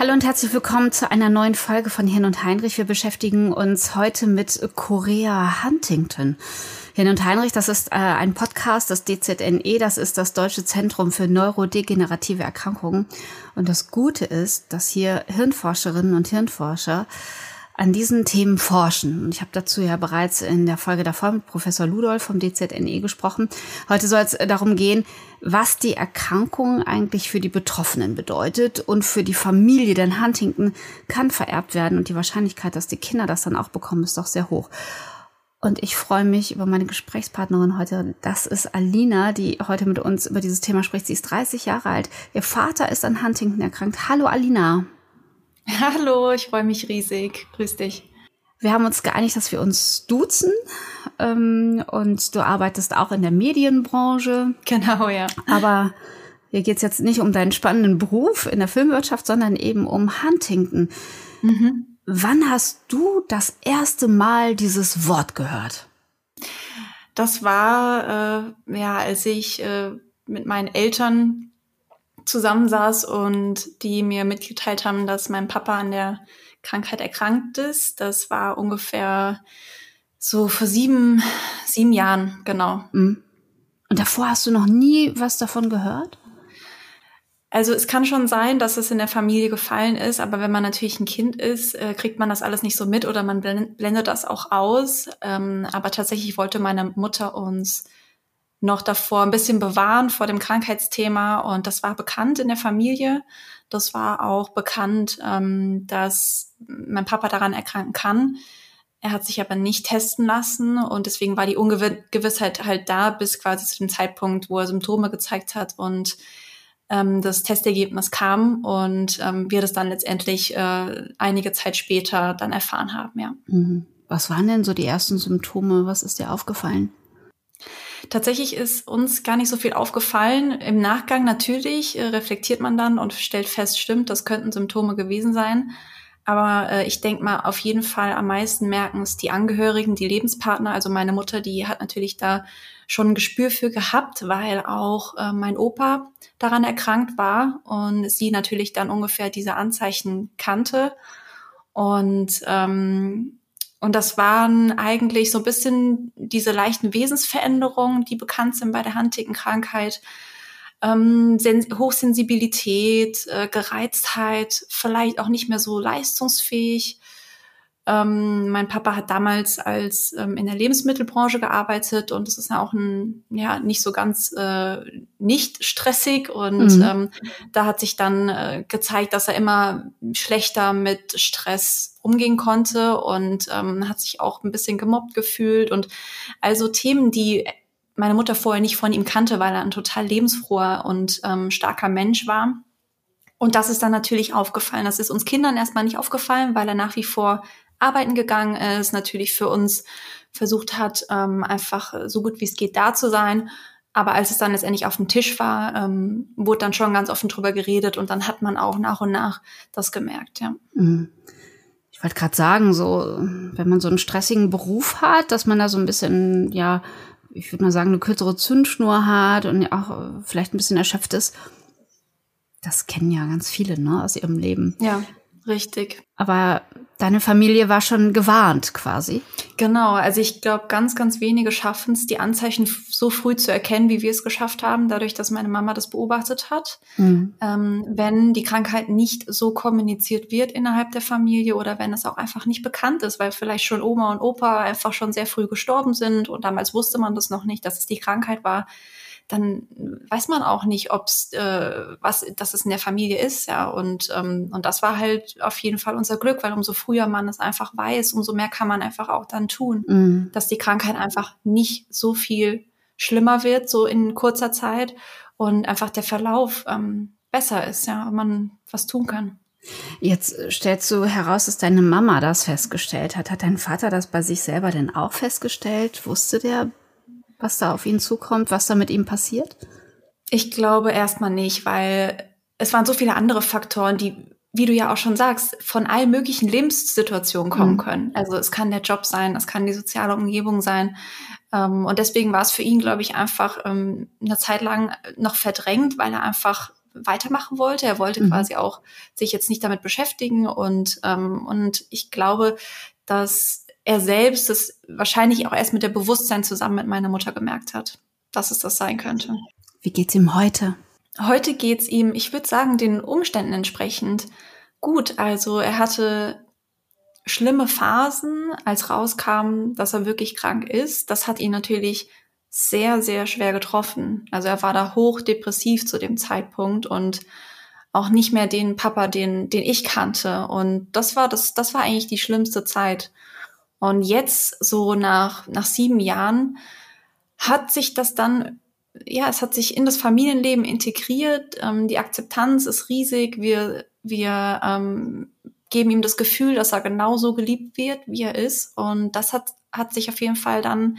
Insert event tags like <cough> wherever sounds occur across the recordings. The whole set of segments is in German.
Hallo und herzlich willkommen zu einer neuen Folge von Hirn und Heinrich. Wir beschäftigen uns heute mit Korea Huntington. Hirn und Heinrich, das ist äh, ein Podcast des DZNE, das ist das Deutsche Zentrum für neurodegenerative Erkrankungen. Und das Gute ist, dass hier Hirnforscherinnen und Hirnforscher an diesen Themen forschen. Und ich habe dazu ja bereits in der Folge davor mit Professor Ludolf vom DZNE gesprochen. Heute soll es darum gehen, was die Erkrankung eigentlich für die Betroffenen bedeutet und für die Familie. Denn Huntington kann vererbt werden und die Wahrscheinlichkeit, dass die Kinder das dann auch bekommen, ist doch sehr hoch. Und ich freue mich über meine Gesprächspartnerin heute. Das ist Alina, die heute mit uns über dieses Thema spricht. Sie ist 30 Jahre alt. Ihr Vater ist an Huntington erkrankt. Hallo Alina. <laughs> Hallo, ich freue mich riesig. Grüß dich. Wir haben uns geeinigt, dass wir uns duzen. Ähm, und du arbeitest auch in der Medienbranche. Genau, ja. Aber hier geht es jetzt nicht um deinen spannenden Beruf in der Filmwirtschaft, sondern eben um Huntington. Mhm. Wann hast du das erste Mal dieses Wort gehört? Das war, äh, ja, als ich äh, mit meinen Eltern zusammensaß und die mir mitgeteilt haben, dass mein Papa an der Krankheit erkrankt ist. Das war ungefähr so vor sieben, sieben Jahren, genau. Mhm. Und davor hast du noch nie was davon gehört? Also es kann schon sein, dass es in der Familie gefallen ist, aber wenn man natürlich ein Kind ist, äh, kriegt man das alles nicht so mit oder man blendet das auch aus. Ähm, aber tatsächlich wollte meine Mutter uns noch davor ein bisschen bewahren vor dem Krankheitsthema. Und das war bekannt in der Familie. Das war auch bekannt, ähm, dass mein Papa daran erkranken kann. Er hat sich aber nicht testen lassen und deswegen war die Ungewissheit halt da bis quasi zu dem Zeitpunkt, wo er Symptome gezeigt hat und ähm, das Testergebnis kam und ähm, wir das dann letztendlich äh, einige Zeit später dann erfahren haben, ja. Mhm. Was waren denn so die ersten Symptome? Was ist dir aufgefallen? Tatsächlich ist uns gar nicht so viel aufgefallen. Im Nachgang natürlich äh, reflektiert man dann und stellt fest, stimmt, das könnten Symptome gewesen sein. Aber äh, ich denke mal, auf jeden Fall am meisten merken es die Angehörigen, die Lebenspartner. Also meine Mutter, die hat natürlich da schon ein Gespür für gehabt, weil auch äh, mein Opa daran erkrankt war und sie natürlich dann ungefähr diese Anzeichen kannte. Und ähm, und das waren eigentlich so ein bisschen diese leichten Wesensveränderungen, die bekannt sind bei der Huntington-Krankheit. Ähm, Hochsensibilität, äh, Gereiztheit, vielleicht auch nicht mehr so leistungsfähig. Ähm, mein Papa hat damals als ähm, in der Lebensmittelbranche gearbeitet und es ist ja auch ein, ja, nicht so ganz äh, nicht stressig und mhm. ähm, da hat sich dann äh, gezeigt, dass er immer schlechter mit Stress umgehen konnte und ähm, hat sich auch ein bisschen gemobbt gefühlt und also Themen, die meine Mutter vorher nicht von ihm kannte, weil er ein total lebensfroher und ähm, starker Mensch war. Und das ist dann natürlich aufgefallen. Das ist uns Kindern erstmal nicht aufgefallen, weil er nach wie vor arbeiten gegangen ist, natürlich für uns versucht hat, ähm, einfach so gut wie es geht da zu sein. Aber als es dann letztendlich auf dem Tisch war, ähm, wurde dann schon ganz offen drüber geredet und dann hat man auch nach und nach das gemerkt, ja. Mhm. Ich wollte gerade sagen, so, wenn man so einen stressigen Beruf hat, dass man da so ein bisschen, ja, ich würde mal sagen, eine kürzere Zündschnur hat und auch vielleicht ein bisschen erschöpft ist. Das kennen ja ganz viele, ne, aus ihrem Leben. Ja. Richtig. Aber deine Familie war schon gewarnt quasi. Genau, also ich glaube, ganz, ganz wenige schaffen es, die Anzeichen so früh zu erkennen, wie wir es geschafft haben, dadurch, dass meine Mama das beobachtet hat. Mhm. Ähm, wenn die Krankheit nicht so kommuniziert wird innerhalb der Familie oder wenn es auch einfach nicht bekannt ist, weil vielleicht schon Oma und Opa einfach schon sehr früh gestorben sind und damals wusste man das noch nicht, dass es die Krankheit war, dann weiß man auch nicht, ob's äh, was, dass es in der Familie ist, ja. Und ähm, und das war halt auf jeden Fall unser Glück, weil umso früher man es einfach weiß, umso mehr kann man einfach auch dann tun, mhm. dass die Krankheit einfach nicht so viel schlimmer wird, so in kurzer Zeit und einfach der Verlauf ähm, besser ist, ja, man was tun kann. Jetzt stellst du heraus, dass deine Mama das festgestellt hat. Hat dein Vater das bei sich selber denn auch festgestellt? Wusste der, was da auf ihn zukommt, was da mit ihm passiert? Ich glaube erstmal nicht, weil es waren so viele andere Faktoren, die, wie du ja auch schon sagst, von allen möglichen Lebenssituationen kommen mhm. können. Also es kann der Job sein, es kann die soziale Umgebung sein. Ähm, und deswegen war es für ihn, glaube ich, einfach ähm, eine Zeit lang noch verdrängt, weil er einfach weitermachen wollte. Er wollte mhm. quasi auch sich jetzt nicht damit beschäftigen und, ähm, und ich glaube, dass er selbst es wahrscheinlich auch erst mit der Bewusstsein zusammen mit meiner Mutter gemerkt hat, dass es das sein könnte. Wie geht's ihm heute? Heute geht's ihm, ich würde sagen, den Umständen entsprechend gut. Also er hatte schlimme Phasen, als rauskam, dass er wirklich krank ist. Das hat ihn natürlich sehr, sehr schwer getroffen. Also er war da hoch depressiv zu dem Zeitpunkt und auch nicht mehr den Papa, den, den ich kannte. Und das war das, das war eigentlich die schlimmste Zeit. Und jetzt, so nach, nach sieben Jahren, hat sich das dann, ja, es hat sich in das Familienleben integriert. Ähm, die Akzeptanz ist riesig. Wir, wir ähm, geben ihm das Gefühl, dass er genauso geliebt wird, wie er ist. Und das hat, hat sich auf jeden Fall dann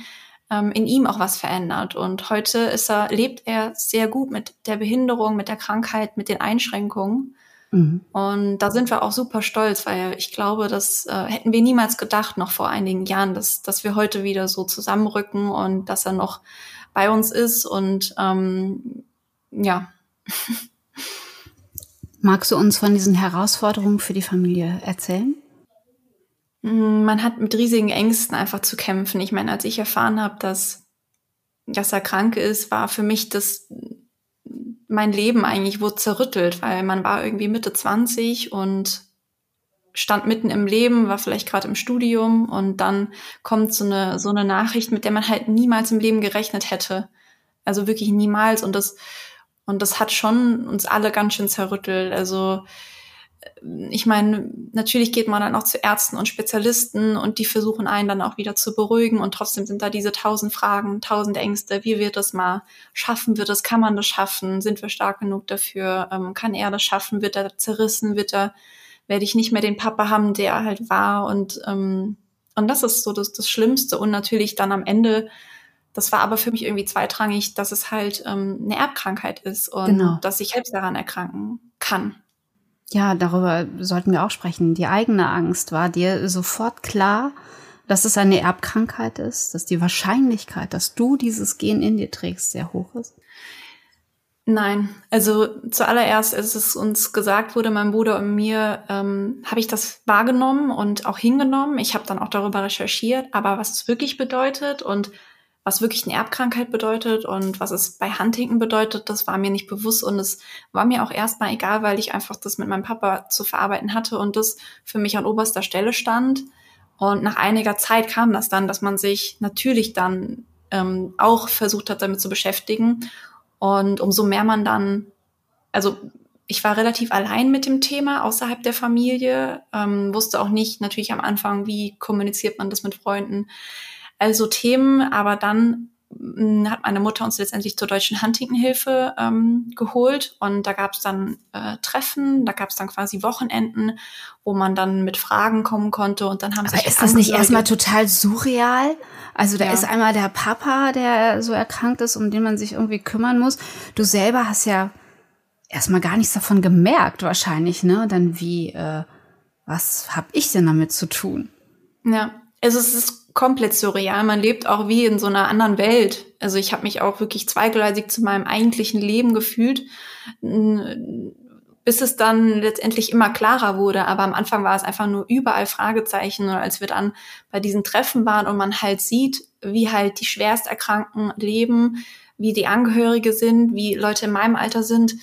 ähm, in ihm auch was verändert. Und heute ist er, lebt er sehr gut mit der Behinderung, mit der Krankheit, mit den Einschränkungen. Mhm. Und da sind wir auch super stolz, weil ich glaube, das äh, hätten wir niemals gedacht, noch vor einigen Jahren, dass, dass wir heute wieder so zusammenrücken und dass er noch bei uns ist. Und ähm, ja. <laughs> Magst du uns von diesen Herausforderungen für die Familie erzählen? Mm, man hat mit riesigen Ängsten einfach zu kämpfen. Ich meine, als ich erfahren habe, dass, dass er krank ist, war für mich das mein Leben eigentlich wurde zerrüttelt, weil man war irgendwie Mitte 20 und stand mitten im Leben, war vielleicht gerade im Studium und dann kommt so eine so eine Nachricht, mit der man halt niemals im Leben gerechnet hätte. Also wirklich niemals und das und das hat schon uns alle ganz schön zerrüttelt. Also ich meine, natürlich geht man dann auch zu Ärzten und Spezialisten und die versuchen einen dann auch wieder zu beruhigen und trotzdem sind da diese tausend Fragen, tausend Ängste. Wie wird das mal? Schaffen wir das? Kann man das schaffen? Sind wir stark genug dafür? Ähm, kann er das schaffen? Wird er zerrissen? Wird er, werde ich nicht mehr den Papa haben, der er halt war? Und, ähm, und das ist so das, das Schlimmste. Und natürlich dann am Ende, das war aber für mich irgendwie zweitrangig, dass es halt ähm, eine Erbkrankheit ist und genau. dass ich selbst daran erkranken kann. Ja, darüber sollten wir auch sprechen. Die eigene Angst war dir sofort klar, dass es eine Erbkrankheit ist, dass die Wahrscheinlichkeit, dass du dieses Gen in dir trägst, sehr hoch ist? Nein, also zuallererst, als es uns gesagt wurde, mein Bruder und mir, ähm, habe ich das wahrgenommen und auch hingenommen. Ich habe dann auch darüber recherchiert, aber was es wirklich bedeutet und was wirklich eine Erbkrankheit bedeutet und was es bei Huntington bedeutet, das war mir nicht bewusst und es war mir auch erstmal egal, weil ich einfach das mit meinem Papa zu verarbeiten hatte und das für mich an oberster Stelle stand. Und nach einiger Zeit kam das dann, dass man sich natürlich dann ähm, auch versucht hat, damit zu beschäftigen. Und umso mehr man dann, also ich war relativ allein mit dem Thema außerhalb der Familie, ähm, wusste auch nicht natürlich am Anfang, wie kommuniziert man das mit Freunden also Themen, aber dann hm, hat meine Mutter uns letztendlich zur deutschen Huntington-Hilfe ähm, geholt und da gab es dann äh, Treffen, da gab es dann quasi Wochenenden, wo man dann mit Fragen kommen konnte und dann haben Aber sich ist das nicht erstmal total surreal? Also da ja. ist einmal der Papa, der so erkrankt ist, um den man sich irgendwie kümmern muss. Du selber hast ja erstmal gar nichts davon gemerkt, wahrscheinlich, ne? Dann wie, äh, was hab ich denn damit zu tun? Ja, also es ist komplett surreal. Man lebt auch wie in so einer anderen Welt. Also ich habe mich auch wirklich zweigleisig zu meinem eigentlichen Leben gefühlt, bis es dann letztendlich immer klarer wurde. Aber am Anfang war es einfach nur überall Fragezeichen. Und als wir dann bei diesen Treffen waren und man halt sieht, wie halt die Schwersterkrankten leben, wie die Angehörige sind, wie Leute in meinem Alter sind,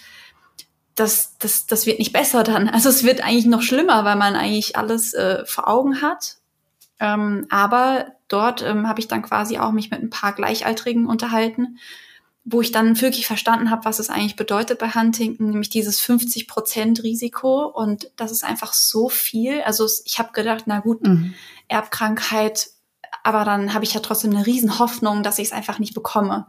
das, das, das wird nicht besser dann. Also es wird eigentlich noch schlimmer, weil man eigentlich alles äh, vor Augen hat ähm, aber dort ähm, habe ich dann quasi auch mich mit ein paar Gleichaltrigen unterhalten, wo ich dann wirklich verstanden habe, was es eigentlich bedeutet bei Huntington, nämlich dieses 50 Prozent Risiko. Und das ist einfach so viel. Also ich habe gedacht, na gut, mhm. Erbkrankheit, aber dann habe ich ja trotzdem eine Riesenhoffnung, dass ich es einfach nicht bekomme.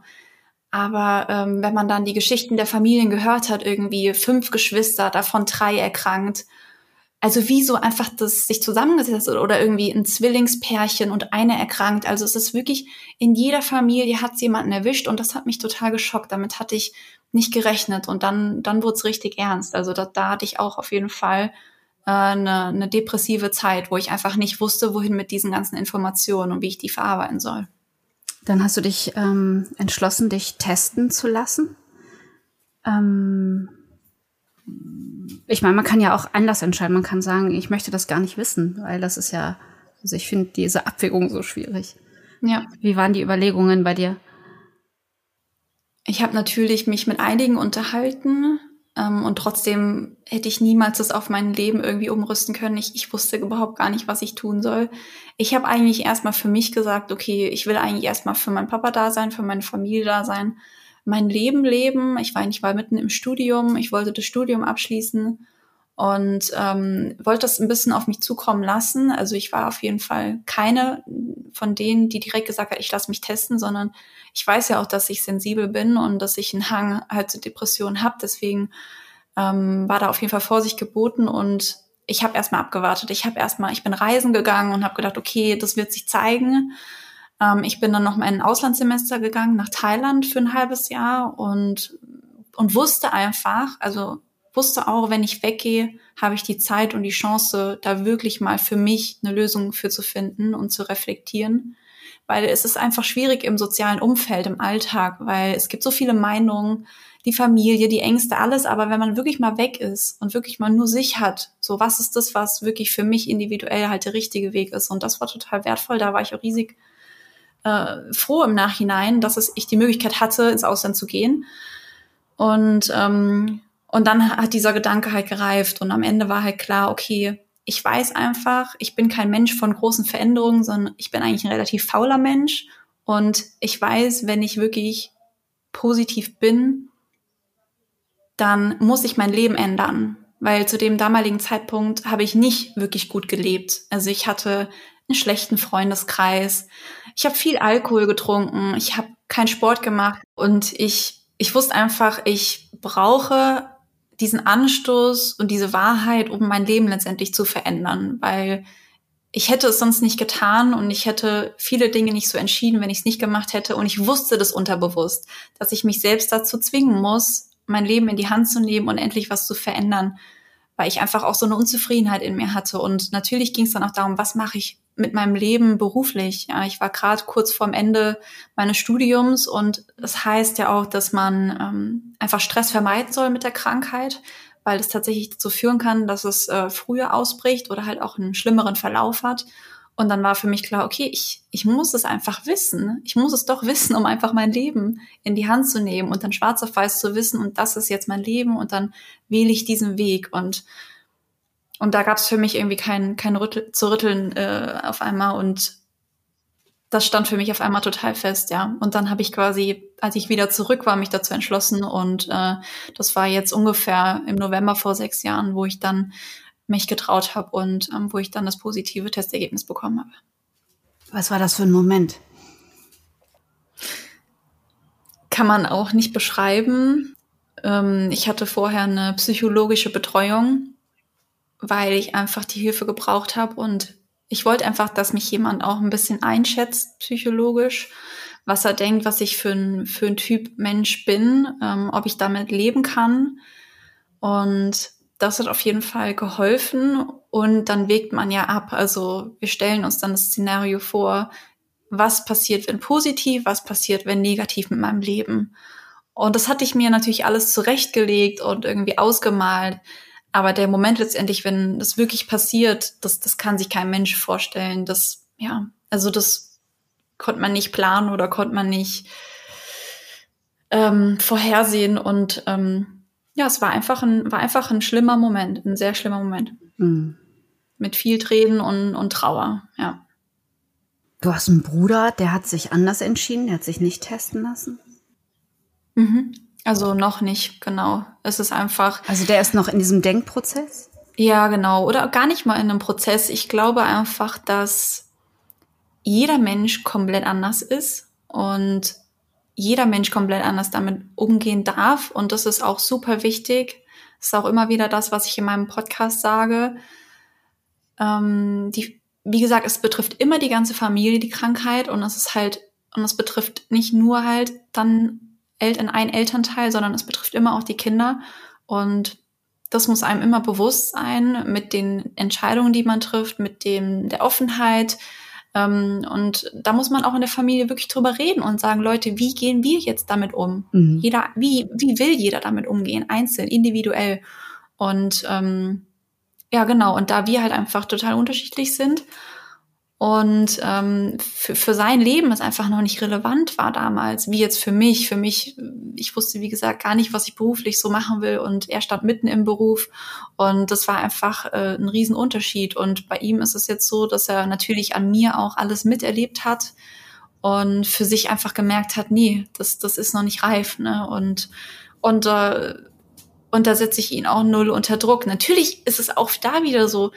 Aber ähm, wenn man dann die Geschichten der Familien gehört hat, irgendwie fünf Geschwister, davon drei erkrankt, also wie so einfach das sich zusammengesetzt oder irgendwie ein Zwillingspärchen und eine erkrankt. Also es ist wirklich, in jeder Familie hat es jemanden erwischt und das hat mich total geschockt. Damit hatte ich nicht gerechnet und dann, dann wurde es richtig ernst. Also da, da hatte ich auch auf jeden Fall äh, eine, eine depressive Zeit, wo ich einfach nicht wusste, wohin mit diesen ganzen Informationen und wie ich die verarbeiten soll. Dann hast du dich ähm, entschlossen, dich testen zu lassen. Ähm ich meine, man kann ja auch anders entscheiden. Man kann sagen, ich möchte das gar nicht wissen, weil das ist ja, also ich finde diese Abwägung so schwierig. Ja. Wie waren die Überlegungen bei dir? Ich habe natürlich mich mit einigen unterhalten ähm, und trotzdem hätte ich niemals das auf mein Leben irgendwie umrüsten können. Ich, ich wusste überhaupt gar nicht, was ich tun soll. Ich habe eigentlich erstmal für mich gesagt, okay, ich will eigentlich erstmal für meinen Papa da sein, für meine Familie da sein mein Leben leben. Ich war eigentlich mal mitten im Studium. Ich wollte das Studium abschließen und ähm, wollte das ein bisschen auf mich zukommen lassen. Also ich war auf jeden Fall keine von denen, die direkt gesagt hat, ich lasse mich testen, sondern ich weiß ja auch, dass ich sensibel bin und dass ich einen Hang halt zu Depressionen habe. Deswegen ähm, war da auf jeden Fall Vorsicht geboten und ich habe erstmal abgewartet. Ich habe erstmal, ich bin reisen gegangen und habe gedacht, okay, das wird sich zeigen. Ähm, ich bin dann noch mal in ein Auslandssemester gegangen nach Thailand für ein halbes Jahr und, und wusste einfach, also wusste auch, wenn ich weggehe, habe ich die Zeit und die Chance, da wirklich mal für mich eine Lösung für zu finden und zu reflektieren. Weil es ist einfach schwierig im sozialen Umfeld, im Alltag, weil es gibt so viele Meinungen, die Familie, die Ängste, alles. Aber wenn man wirklich mal weg ist und wirklich mal nur sich hat, so was ist das, was wirklich für mich individuell halt der richtige Weg ist. Und das war total wertvoll. Da war ich auch riesig äh, froh im Nachhinein, dass es, ich die Möglichkeit hatte, ins Ausland zu gehen. Und, ähm, und dann hat dieser Gedanke halt gereift und am Ende war halt klar, okay, ich weiß einfach, ich bin kein Mensch von großen Veränderungen, sondern ich bin eigentlich ein relativ fauler Mensch. Und ich weiß, wenn ich wirklich positiv bin, dann muss ich mein Leben ändern. Weil zu dem damaligen Zeitpunkt habe ich nicht wirklich gut gelebt. Also ich hatte einen schlechten Freundeskreis. Ich habe viel Alkohol getrunken, ich habe keinen Sport gemacht und ich, ich wusste einfach, ich brauche diesen Anstoß und diese Wahrheit, um mein Leben letztendlich zu verändern, weil ich hätte es sonst nicht getan und ich hätte viele Dinge nicht so entschieden, wenn ich es nicht gemacht hätte. Und ich wusste das unterbewusst, dass ich mich selbst dazu zwingen muss, mein Leben in die Hand zu nehmen und endlich was zu verändern, weil ich einfach auch so eine Unzufriedenheit in mir hatte. Und natürlich ging es dann auch darum, was mache ich mit meinem Leben beruflich. Ja, ich war gerade kurz vorm Ende meines Studiums und das heißt ja auch, dass man ähm, einfach Stress vermeiden soll mit der Krankheit, weil es tatsächlich dazu führen kann, dass es äh, früher ausbricht oder halt auch einen schlimmeren Verlauf hat. Und dann war für mich klar, okay, ich, ich muss es einfach wissen. Ich muss es doch <laughs> wissen, um einfach mein Leben in die Hand zu nehmen und dann schwarz auf weiß zu wissen, und das ist jetzt mein Leben und dann wähle ich diesen Weg. Und und da gab es für mich irgendwie kein, kein Rüttel, zu rütteln äh, auf einmal und das stand für mich auf einmal total fest, ja. Und dann habe ich quasi, als ich wieder zurück war, mich dazu entschlossen und äh, das war jetzt ungefähr im November vor sechs Jahren, wo ich dann mich getraut habe und ähm, wo ich dann das positive Testergebnis bekommen habe. Was war das für ein Moment? Kann man auch nicht beschreiben. Ähm, ich hatte vorher eine psychologische Betreuung weil ich einfach die Hilfe gebraucht habe und ich wollte einfach, dass mich jemand auch ein bisschen einschätzt, psychologisch, was er denkt, was ich für ein, für ein Typ Mensch bin, ähm, ob ich damit leben kann. Und das hat auf jeden Fall geholfen. Und dann wägt man ja ab. Also wir stellen uns dann das Szenario vor, was passiert, wenn positiv, was passiert, wenn negativ mit meinem Leben. Und das hatte ich mir natürlich alles zurechtgelegt und irgendwie ausgemalt. Aber der Moment letztendlich, wenn das wirklich passiert, das, das kann sich kein Mensch vorstellen. Das, ja, also das konnte man nicht planen oder konnte man nicht ähm, vorhersehen. Und ähm, ja, es war einfach ein, war einfach ein schlimmer Moment, ein sehr schlimmer Moment. Mhm. Mit viel Tränen und, und Trauer, ja. Du hast einen Bruder, der hat sich anders entschieden, der hat sich nicht testen lassen? Mhm. Also noch nicht, genau. Es ist einfach. Also der ist noch in diesem Denkprozess? Ja, genau. Oder gar nicht mal in einem Prozess. Ich glaube einfach, dass jeder Mensch komplett anders ist und jeder Mensch komplett anders damit umgehen darf. Und das ist auch super wichtig. Das ist auch immer wieder das, was ich in meinem Podcast sage. Ähm, die, wie gesagt, es betrifft immer die ganze Familie, die Krankheit. Und es ist halt, und es betrifft nicht nur halt dann Eltern, ein Elternteil, sondern es betrifft immer auch die Kinder. Und das muss einem immer bewusst sein mit den Entscheidungen, die man trifft, mit dem, der Offenheit, ähm, und da muss man auch in der Familie wirklich drüber reden und sagen, Leute, wie gehen wir jetzt damit um? Mhm. Jeder, wie, wie will jeder damit umgehen? Einzeln, individuell. Und ähm, ja, genau. Und da wir halt einfach total unterschiedlich sind und ähm, für, für sein Leben es einfach noch nicht relevant war damals, wie jetzt für mich. Für mich, ich wusste, wie gesagt, gar nicht, was ich beruflich so machen will und er stand mitten im Beruf und das war einfach äh, ein Riesenunterschied. Und bei ihm ist es jetzt so, dass er natürlich an mir auch alles miterlebt hat und für sich einfach gemerkt hat, nee, das, das ist noch nicht reif. Ne? Und, und, äh, und da setze ich ihn auch null unter Druck. Natürlich ist es auch da wieder so,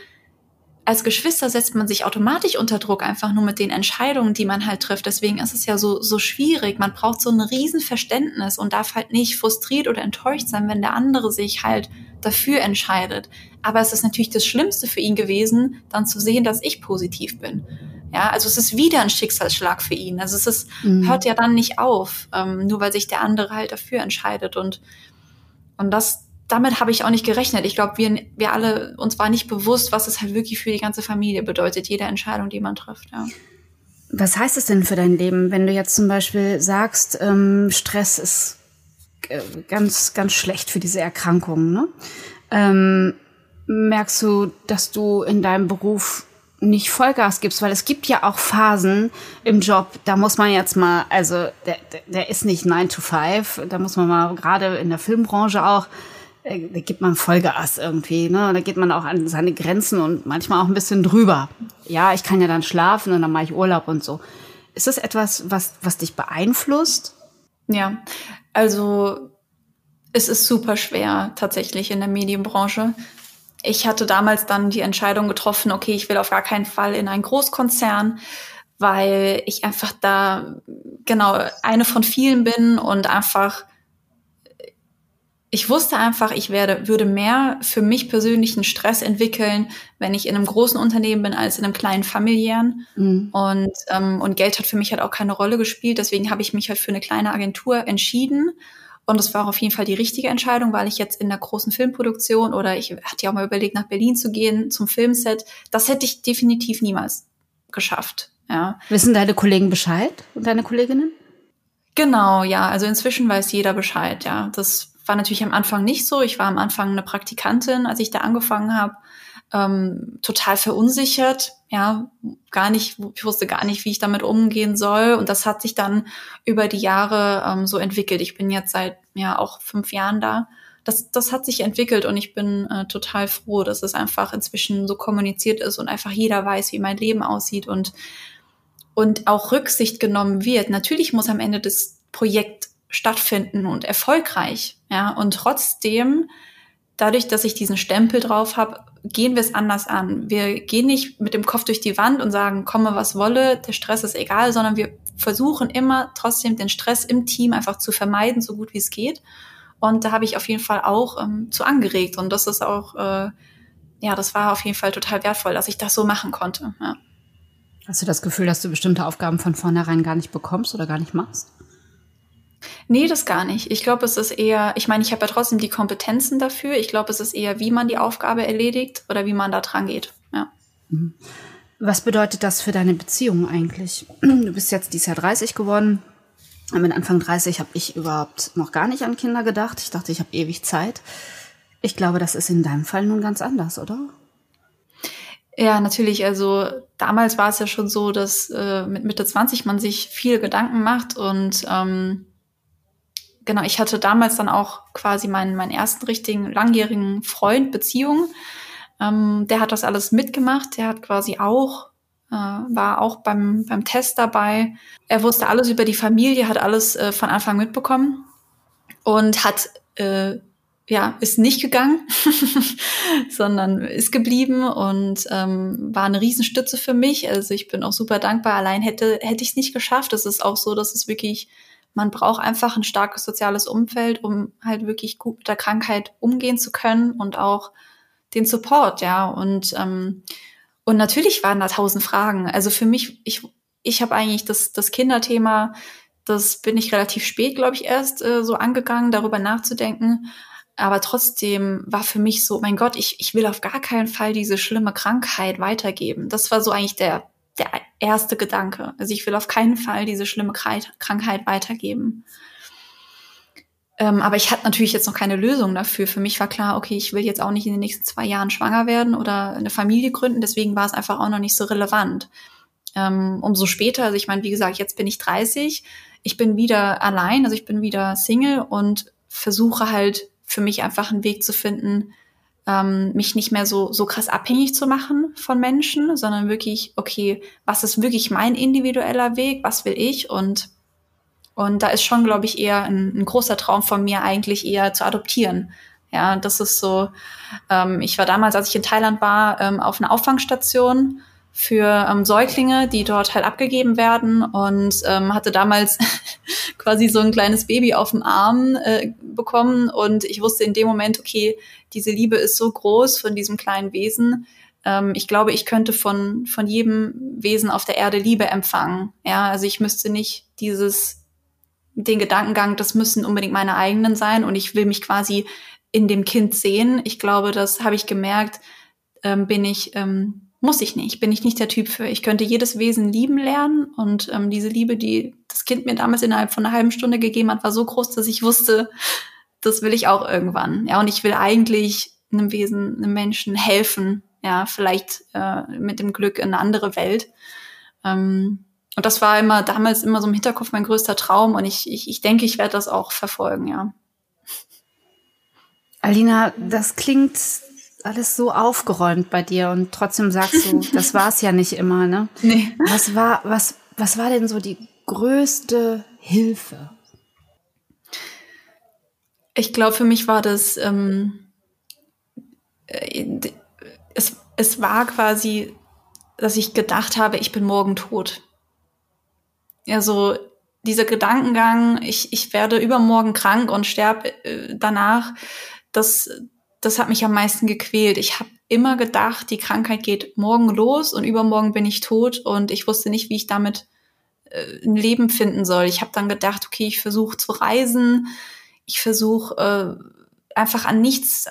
als Geschwister setzt man sich automatisch unter Druck, einfach nur mit den Entscheidungen, die man halt trifft. Deswegen ist es ja so, so schwierig. Man braucht so ein Riesenverständnis und darf halt nicht frustriert oder enttäuscht sein, wenn der andere sich halt dafür entscheidet. Aber es ist natürlich das Schlimmste für ihn gewesen, dann zu sehen, dass ich positiv bin. Ja, also es ist wieder ein Schicksalsschlag für ihn. Also es ist, mhm. hört ja dann nicht auf, ähm, nur weil sich der andere halt dafür entscheidet. Und, und das, damit habe ich auch nicht gerechnet. Ich glaube, wir, wir alle, uns war nicht bewusst, was es halt wirklich für die ganze Familie bedeutet, jede Entscheidung, die man trifft. Ja. Was heißt es denn für dein Leben, wenn du jetzt zum Beispiel sagst, ähm, Stress ist äh, ganz, ganz schlecht für diese Erkrankungen? Ne? Ähm, merkst du, dass du in deinem Beruf nicht Vollgas gibst, weil es gibt ja auch Phasen im Job, da muss man jetzt mal, also der, der ist nicht 9 to 5, da muss man mal gerade in der Filmbranche auch da gibt man Vollgas irgendwie, ne? Da geht man auch an seine Grenzen und manchmal auch ein bisschen drüber. Ja, ich kann ja dann schlafen und dann mache ich Urlaub und so. Ist das etwas, was, was dich beeinflusst? Ja, also es ist super schwer tatsächlich in der Medienbranche. Ich hatte damals dann die Entscheidung getroffen, okay, ich will auf gar keinen Fall in einen Großkonzern, weil ich einfach da genau eine von vielen bin und einfach ich wusste einfach, ich werde, würde mehr für mich persönlichen Stress entwickeln, wenn ich in einem großen Unternehmen bin, als in einem kleinen familiären. Mhm. Und, ähm, und Geld hat für mich halt auch keine Rolle gespielt. Deswegen habe ich mich halt für eine kleine Agentur entschieden. Und es war auf jeden Fall die richtige Entscheidung, weil ich jetzt in der großen Filmproduktion oder ich hatte ja auch mal überlegt, nach Berlin zu gehen zum Filmset. Das hätte ich definitiv niemals geschafft. Ja. Wissen deine Kollegen Bescheid und deine Kolleginnen? Genau, ja. Also inzwischen weiß jeder Bescheid, ja. Das war natürlich am Anfang nicht so. Ich war am Anfang eine Praktikantin, als ich da angefangen habe. Ähm, total verunsichert, ja, gar nicht, ich wusste gar nicht, wie ich damit umgehen soll. Und das hat sich dann über die Jahre ähm, so entwickelt. Ich bin jetzt seit ja auch fünf Jahren da. Das, das hat sich entwickelt und ich bin äh, total froh, dass es einfach inzwischen so kommuniziert ist und einfach jeder weiß, wie mein Leben aussieht und, und auch Rücksicht genommen wird. Natürlich muss am Ende das Projekt stattfinden und erfolgreich. Ja, und trotzdem, dadurch, dass ich diesen Stempel drauf habe, gehen wir es anders an. Wir gehen nicht mit dem Kopf durch die Wand und sagen, komme was wolle, der Stress ist egal, sondern wir versuchen immer trotzdem den Stress im Team einfach zu vermeiden, so gut wie es geht. Und da habe ich auf jeden Fall auch ähm, zu angeregt. Und das ist auch, äh, ja, das war auf jeden Fall total wertvoll, dass ich das so machen konnte. Ja. Hast du das Gefühl, dass du bestimmte Aufgaben von vornherein gar nicht bekommst oder gar nicht machst? Nee, das gar nicht. Ich glaube, es ist eher, ich meine, ich habe ja trotzdem die Kompetenzen dafür. Ich glaube, es ist eher, wie man die Aufgabe erledigt oder wie man da dran geht. Ja. Mhm. Was bedeutet das für deine Beziehung eigentlich? <clears throat> Du bist jetzt dieses Jahr 30 geworden. Mit Anfang 30 habe ich überhaupt noch gar nicht an Kinder gedacht. Ich dachte, ich habe ewig Zeit. Ich glaube, das ist in deinem Fall nun ganz anders, oder? Ja, natürlich. Also damals war es ja schon so, dass äh, mit Mitte 20 man sich viel Gedanken macht und ähm, genau, ich hatte damals dann auch quasi meinen, meinen ersten richtigen langjährigen Freund, Beziehung. Ähm, der hat das alles mitgemacht. Der hat quasi auch, äh, war auch beim, beim Test dabei. Er wusste alles über die Familie, hat alles äh, von Anfang mitbekommen. und hat äh, ja, ist nicht gegangen, <laughs> sondern ist geblieben und ähm, war eine Riesenstütze für mich. Also ich bin auch super dankbar. Allein hätte, hätte ich es nicht geschafft. Es ist auch so, dass es wirklich, man braucht einfach ein starkes soziales Umfeld, um halt wirklich gut mit der Krankheit umgehen zu können und auch den Support, ja. Und, ähm, und natürlich waren da tausend Fragen. Also für mich, ich, ich habe eigentlich das, das Kinderthema, das bin ich relativ spät, glaube ich, erst äh, so angegangen, darüber nachzudenken. Aber trotzdem war für mich so, mein Gott, ich, ich will auf gar keinen Fall diese schlimme Krankheit weitergeben. Das war so eigentlich der, der erste Gedanke. Also ich will auf keinen Fall diese schlimme Krankheit weitergeben. Ähm, aber ich hatte natürlich jetzt noch keine Lösung dafür. Für mich war klar, okay, ich will jetzt auch nicht in den nächsten zwei Jahren schwanger werden oder eine Familie gründen. Deswegen war es einfach auch noch nicht so relevant. Ähm, umso später, also ich meine, wie gesagt, jetzt bin ich 30, ich bin wieder allein, also ich bin wieder Single und versuche halt für mich einfach einen Weg zu finden, ähm, mich nicht mehr so, so krass abhängig zu machen von Menschen, sondern wirklich, okay, was ist wirklich mein individueller Weg, was will ich und und da ist schon, glaube ich, eher ein, ein, großer Traum von mir, eigentlich eher zu adoptieren. Ja, das ist so, ähm, ich war damals, als ich in Thailand war, ähm, auf einer Auffangstation für ähm, Säuglinge, die dort halt abgegeben werden und ähm, hatte damals <laughs> quasi so ein kleines Baby auf dem Arm äh, bekommen und ich wusste in dem Moment, okay, diese Liebe ist so groß von diesem kleinen Wesen. Ähm, ich glaube, ich könnte von von jedem Wesen auf der Erde Liebe empfangen. Ja, also ich müsste nicht dieses den Gedankengang, das müssen unbedingt meine eigenen sein und ich will mich quasi in dem Kind sehen. Ich glaube, das habe ich gemerkt, ähm, bin ich ähm, muss ich nicht, bin ich nicht der Typ für. Ich könnte jedes Wesen lieben lernen und ähm, diese Liebe, die das Kind mir damals innerhalb von einer halben Stunde gegeben hat, war so groß, dass ich wusste, das will ich auch irgendwann. Ja, und ich will eigentlich einem Wesen, einem Menschen helfen. Ja, vielleicht äh, mit dem Glück in eine andere Welt. Ähm, und das war immer damals immer so im Hinterkopf mein größter Traum und ich, ich, ich denke, ich werde das auch verfolgen, ja. Alina, das klingt alles so aufgeräumt bei dir und trotzdem sagst du, <laughs> das war es ja nicht immer, ne? Nee. Was war, was, was war denn so die größte Hilfe? Ich glaube, für mich war das, ähm, äh, es, es war quasi, dass ich gedacht habe, ich bin morgen tot. Also dieser Gedankengang, ich, ich werde übermorgen krank und sterbe äh, danach, das, das hat mich am meisten gequält. Ich habe immer gedacht, die Krankheit geht morgen los und übermorgen bin ich tot und ich wusste nicht, wie ich damit äh, ein Leben finden soll. Ich habe dann gedacht, okay, ich versuche zu reisen, ich versuche äh, einfach an nichts,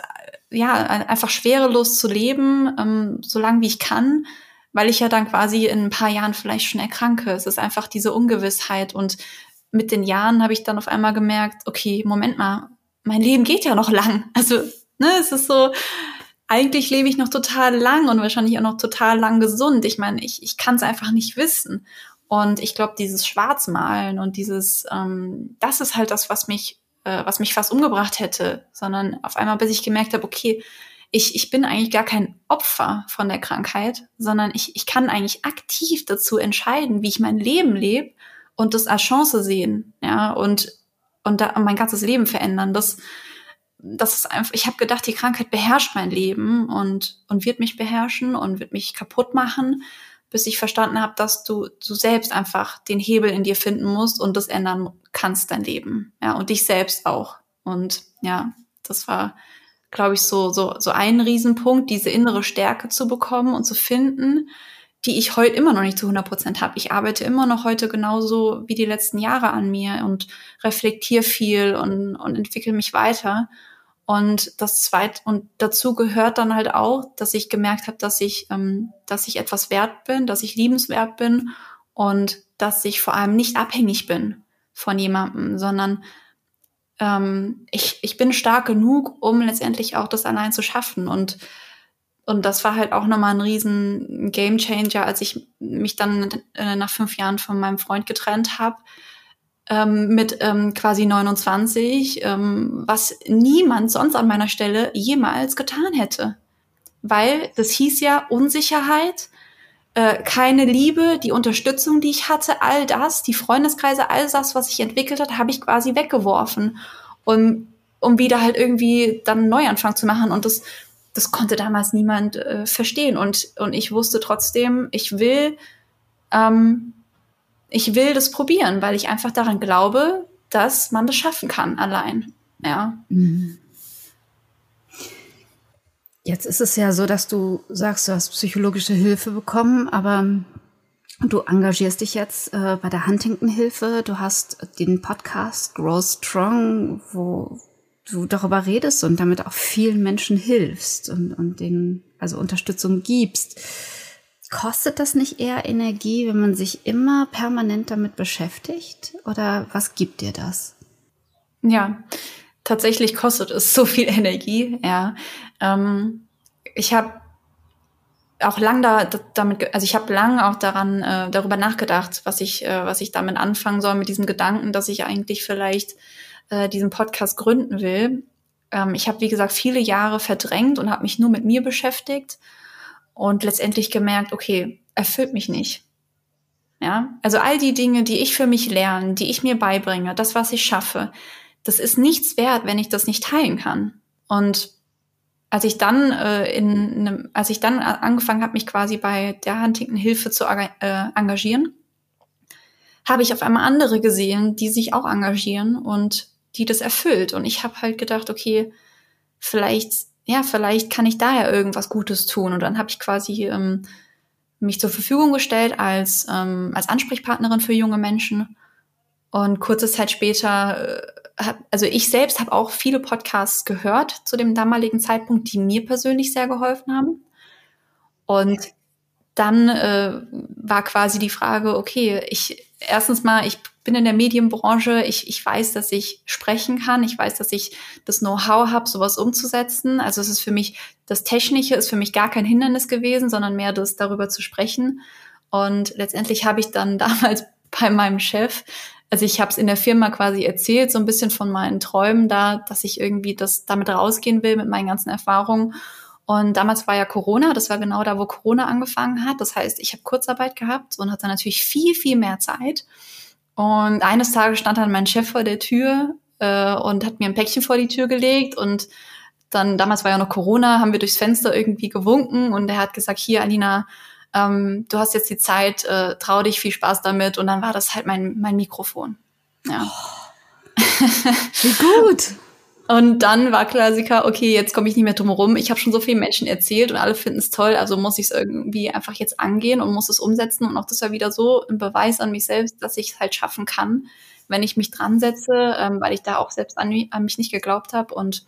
ja, einfach schwerelos zu leben, ähm, so lange wie ich kann, weil ich ja dann quasi in ein paar Jahren vielleicht schon erkranke. Es ist einfach diese Ungewissheit und mit den Jahren habe ich dann auf einmal gemerkt, okay, Moment mal, mein Leben geht ja noch lang. Also Ne, es ist so, eigentlich lebe ich noch total lang und wahrscheinlich auch noch total lang gesund. Ich meine, ich, ich kann es einfach nicht wissen. Und ich glaube, dieses Schwarzmalen und dieses, ähm, das ist halt das, was mich, äh, was mich fast umgebracht hätte. Sondern auf einmal, bis ich gemerkt habe, okay, ich, ich bin eigentlich gar kein Opfer von der Krankheit, sondern ich, ich kann eigentlich aktiv dazu entscheiden, wie ich mein Leben lebe und das als Chance sehen, ja, und, und da mein ganzes Leben verändern. Das, das ist einfach, ich habe gedacht, die Krankheit beherrscht mein Leben und, und wird mich beherrschen und wird mich kaputt machen, bis ich verstanden habe, dass du, du selbst einfach den Hebel in dir finden musst und das ändern kannst, dein Leben. Ja, und dich selbst auch. Und ja, das war, glaube ich, so, so, so ein Riesenpunkt, diese innere Stärke zu bekommen und zu finden, die ich heute immer noch nicht zu 100 Prozent habe. Ich arbeite immer noch heute genauso wie die letzten Jahre an mir und reflektiere viel und, und entwickle mich weiter. Und das zweite, und dazu gehört dann halt auch, dass ich gemerkt habe, dass ich, ähm, dass ich etwas wert bin, dass ich liebenswert bin und dass ich vor allem nicht abhängig bin von jemandem, sondern ähm, ich, ich bin stark genug, um letztendlich auch das allein zu schaffen. Und, und das war halt auch nochmal ein riesen Game Changer, als ich mich dann äh, nach fünf Jahren von meinem Freund getrennt habe ähm, mit ähm, quasi 29, ähm, was niemand sonst an meiner Stelle jemals getan hätte. Weil das hieß ja Unsicherheit, äh, keine Liebe, die Unterstützung, die ich hatte, all das, die Freundeskreise, all das, was ich entwickelt hat, habe ich quasi weggeworfen. um, um wieder halt irgendwie dann einen Neuanfang zu machen. Und das, das konnte damals niemand äh, verstehen. Und, und ich wusste trotzdem, ich will, ähm, ich will das probieren, weil ich einfach daran glaube, dass man das schaffen kann allein. Ja. Mhm. Jetzt ist es ja so, dass du sagst, du hast psychologische Hilfe bekommen, aber du engagierst dich jetzt äh, bei der Huntington-Hilfe. Du hast den Podcast Grow Strong, wo du darüber redest und damit auch vielen Menschen hilfst und, und denen also Unterstützung gibst. Kostet das nicht eher Energie, wenn man sich immer permanent damit beschäftigt? Oder was gibt dir das? Ja, tatsächlich kostet es so viel Energie, ja. Ähm, ich habe auch lang da damit, also ich habe lang auch daran äh, darüber nachgedacht, was ich, äh, was ich damit anfangen soll mit diesem Gedanken, dass ich eigentlich vielleicht äh, diesen Podcast gründen will. Ähm, ich habe wie gesagt viele Jahre verdrängt und habe mich nur mit mir beschäftigt und letztendlich gemerkt, okay, erfüllt mich nicht. Ja, also all die Dinge, die ich für mich lerne, die ich mir beibringe, das, was ich schaffe, das ist nichts wert, wenn ich das nicht teilen kann. Und als ich dann äh, in einem, als ich dann angefangen habe, mich quasi bei der Huntington Hilfe zu äh, engagieren, habe ich auf einmal andere gesehen, die sich auch engagieren und die das erfüllt. Und ich habe halt gedacht, okay, vielleicht, ja, vielleicht kann ich daher irgendwas Gutes tun. Und dann habe ich quasi ähm, mich zur Verfügung gestellt als ähm, als Ansprechpartnerin für junge Menschen. Und kurze Zeit später äh, also ich selbst habe auch viele Podcasts gehört zu dem damaligen Zeitpunkt, die mir persönlich sehr geholfen haben. Und dann äh, war quasi die Frage, okay, ich erstens mal, ich bin in der Medienbranche, ich, ich weiß, dass ich sprechen kann, ich weiß, dass ich das Know-how habe, sowas umzusetzen. Also es ist für mich, das Technische ist für mich gar kein Hindernis gewesen, sondern mehr das darüber zu sprechen. Und letztendlich habe ich dann <laughs> damals bei meinem Chef also ich habe es in der Firma quasi erzählt, so ein bisschen von meinen Träumen da, dass ich irgendwie das damit rausgehen will mit meinen ganzen Erfahrungen. Und damals war ja Corona, das war genau da, wo Corona angefangen hat. Das heißt, ich habe Kurzarbeit gehabt und hatte natürlich viel, viel mehr Zeit. Und eines Tages stand dann mein Chef vor der Tür äh, und hat mir ein Päckchen vor die Tür gelegt und dann, damals war ja noch Corona, haben wir durchs Fenster irgendwie gewunken und er hat gesagt, hier, Alina, ähm, du hast jetzt die Zeit, äh, trau dich, viel Spaß damit. Und dann war das halt mein, mein Mikrofon. Ja. Oh. Wie gut. Und dann war Klassiker, okay, jetzt komme ich nicht mehr drum herum. Ich habe schon so vielen Menschen erzählt und alle finden es toll, also muss ich es irgendwie einfach jetzt angehen und muss es umsetzen. Und auch das war wieder so ein Beweis an mich selbst, dass ich es halt schaffen kann, wenn ich mich dran setze, ähm, weil ich da auch selbst an, an mich nicht geglaubt habe. Und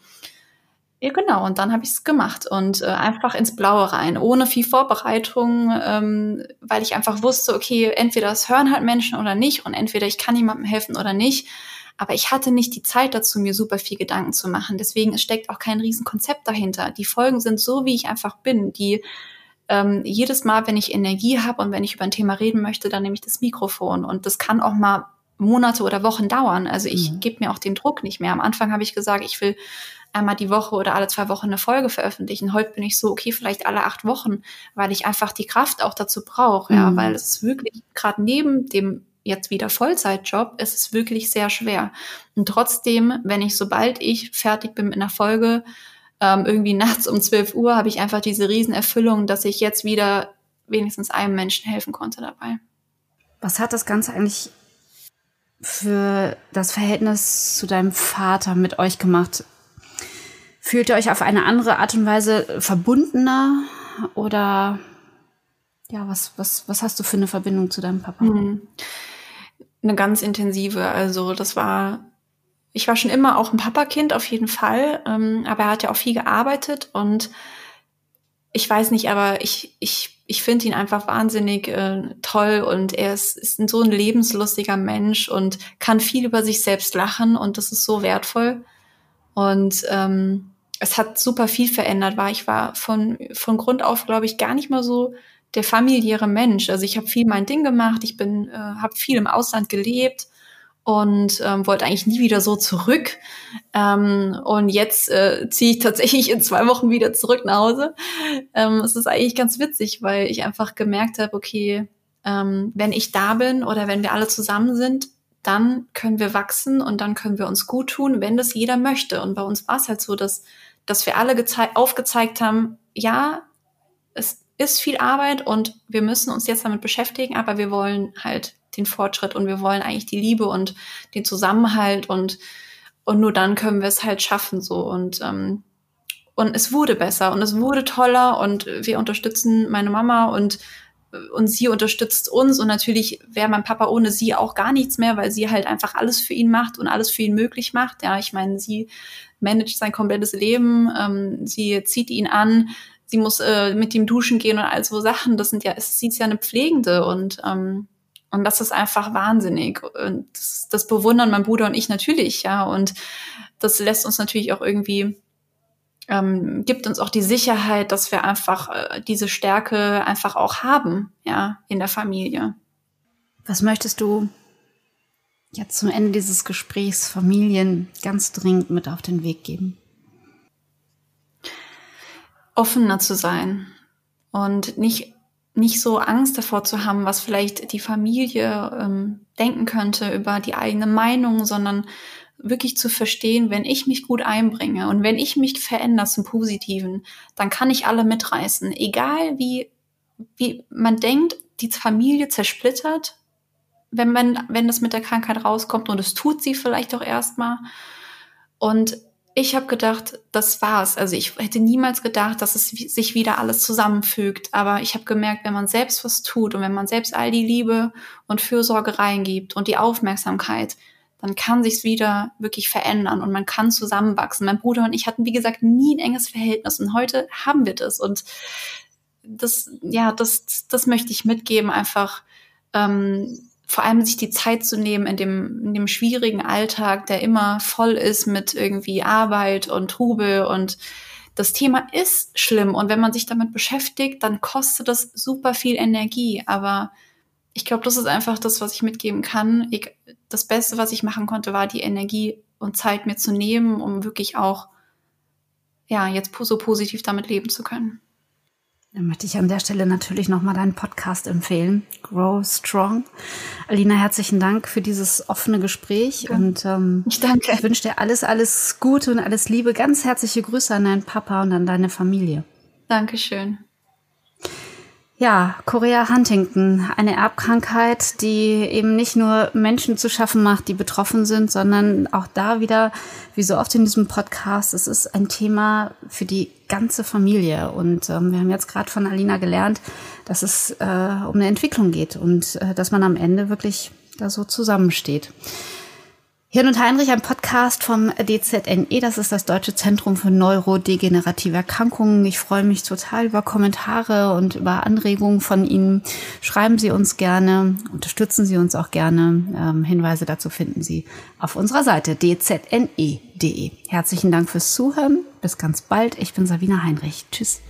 ja, genau. Und dann habe ich es gemacht und äh, einfach ins Blaue rein, ohne viel Vorbereitung, ähm, weil ich einfach wusste, okay, entweder es hören halt Menschen oder nicht und entweder ich kann jemandem helfen oder nicht. Aber ich hatte nicht die Zeit dazu, mir super viel Gedanken zu machen. Deswegen es steckt auch kein Riesenkonzept dahinter. Die Folgen sind so, wie ich einfach bin. Die ähm, jedes Mal, wenn ich Energie habe und wenn ich über ein Thema reden möchte, dann nehme ich das Mikrofon. Und das kann auch mal Monate oder Wochen dauern. Also ich mhm. gebe mir auch den Druck nicht mehr. Am Anfang habe ich gesagt, ich will einmal die Woche oder alle zwei Wochen eine Folge veröffentlichen. Heute bin ich so, okay, vielleicht alle acht Wochen, weil ich einfach die Kraft auch dazu brauche, mhm. ja, weil es wirklich gerade neben dem jetzt wieder Vollzeitjob, ist es wirklich sehr schwer. Und trotzdem, wenn ich, sobald ich fertig bin mit einer Folge, ähm, irgendwie <laughs> nachts um 12 Uhr, habe ich einfach diese Riesenerfüllung, dass ich jetzt wieder wenigstens einem Menschen helfen konnte dabei. Was hat das Ganze eigentlich für das Verhältnis zu deinem Vater mit euch gemacht? Fühlt ihr euch auf eine andere Art und Weise verbundener oder ja, was, was, was hast du für eine Verbindung zu deinem Papa? Mhm. Eine ganz intensive. Also das war, ich war schon immer auch ein Papakind auf jeden Fall, ähm, aber er hat ja auch viel gearbeitet und ich weiß nicht, aber ich, ich, ich finde ihn einfach wahnsinnig äh, toll und er ist, ist so ein lebenslustiger Mensch und kann viel über sich selbst lachen und das ist so wertvoll. Und ähm, es hat super viel verändert, war ich war von, von Grund auf, glaube ich, gar nicht mal so der familiäre Mensch. Also ich habe viel mein Ding gemacht, ich bin, äh, habe viel im Ausland gelebt und ähm, wollte eigentlich nie wieder so zurück. Ähm, und jetzt äh, ziehe ich tatsächlich in zwei Wochen wieder zurück nach Hause. Ähm, es ist eigentlich ganz witzig, weil ich einfach gemerkt habe, okay, ähm, wenn ich da bin oder wenn wir alle zusammen sind, dann können wir wachsen und dann können wir uns gut tun, wenn das jeder möchte. Und bei uns war es halt so, dass, dass wir alle aufgezeigt haben, ja, es ist viel Arbeit und wir müssen uns jetzt damit beschäftigen, aber wir wollen halt den Fortschritt und wir wollen eigentlich die Liebe und den Zusammenhalt und, und nur dann können wir es halt schaffen so und ähm, und es wurde besser und es wurde toller und wir unterstützen meine Mama und und sie unterstützt uns und natürlich wäre mein Papa ohne sie auch gar nichts mehr, weil sie halt einfach alles für ihn macht und alles für ihn möglich macht. Ja, ich meine, sie managt sein komplettes Leben, ähm, sie zieht ihn an, sie muss äh, mit ihm duschen gehen und all so Sachen. Das sind ja, sie ist ja eine Pflegende und ähm, und das ist einfach wahnsinnig. Und das, das bewundern mein Bruder und ich natürlich, ja. Und das lässt uns natürlich auch irgendwie ähm, gibt uns auch die Sicherheit, dass wir einfach äh, diese Stärke einfach auch haben, ja, in der Familie. Was möchtest du jetzt zum Ende dieses Gesprächs Familien ganz dringend mit auf den Weg geben? Offener zu sein und nicht nicht so Angst davor zu haben, was vielleicht die Familie ähm, denken könnte über die eigene Meinung, sondern wirklich zu verstehen, wenn ich mich gut einbringe und wenn ich mich verändere zum Positiven, dann kann ich alle mitreißen. Egal wie, wie man denkt, die Familie zersplittert, wenn man, wenn das mit der Krankheit rauskommt und es tut sie vielleicht auch erstmal. Und ich habe gedacht, das war's. Also ich hätte niemals gedacht, dass es sich wieder alles zusammenfügt. Aber ich habe gemerkt, wenn man selbst was tut und wenn man selbst all die Liebe und Fürsorge reingibt und die Aufmerksamkeit, dann kann sich's wieder wirklich verändern und man kann zusammenwachsen. Mein Bruder und ich hatten, wie gesagt, nie ein enges Verhältnis und heute haben wir das und das, ja, das, das möchte ich mitgeben, einfach ähm, vor allem sich die Zeit zu nehmen in dem, in dem schwierigen Alltag, der immer voll ist mit irgendwie Arbeit und Trubel und das Thema ist schlimm und wenn man sich damit beschäftigt, dann kostet das super viel Energie, aber ich glaube, das ist einfach das, was ich mitgeben kann. Ich, das Beste, was ich machen konnte, war die Energie und Zeit mir zu nehmen, um wirklich auch, ja, jetzt so positiv damit leben zu können. Dann möchte ich an der Stelle natürlich nochmal deinen Podcast empfehlen, Grow Strong. Alina, herzlichen Dank für dieses offene Gespräch ja. und ähm, ich danke. Ich wünsche dir alles, alles Gute und alles Liebe. Ganz herzliche Grüße an deinen Papa und an deine Familie. Dankeschön. Ja, Korea Huntington, eine Erbkrankheit, die eben nicht nur Menschen zu schaffen macht, die betroffen sind, sondern auch da wieder, wie so oft in diesem Podcast, es ist ein Thema für die ganze Familie. Und ähm, wir haben jetzt gerade von Alina gelernt, dass es äh, um eine Entwicklung geht und äh, dass man am Ende wirklich da so zusammensteht. Hirn und Heinrich, ein Podcast vom DZNE, das ist das Deutsche Zentrum für neurodegenerative Erkrankungen. Ich freue mich total über Kommentare und über Anregungen von Ihnen. Schreiben Sie uns gerne, unterstützen Sie uns auch gerne. Ähm, Hinweise dazu finden Sie auf unserer Seite dzne.de. Herzlichen Dank fürs Zuhören. Bis ganz bald. Ich bin Sabina Heinrich. Tschüss.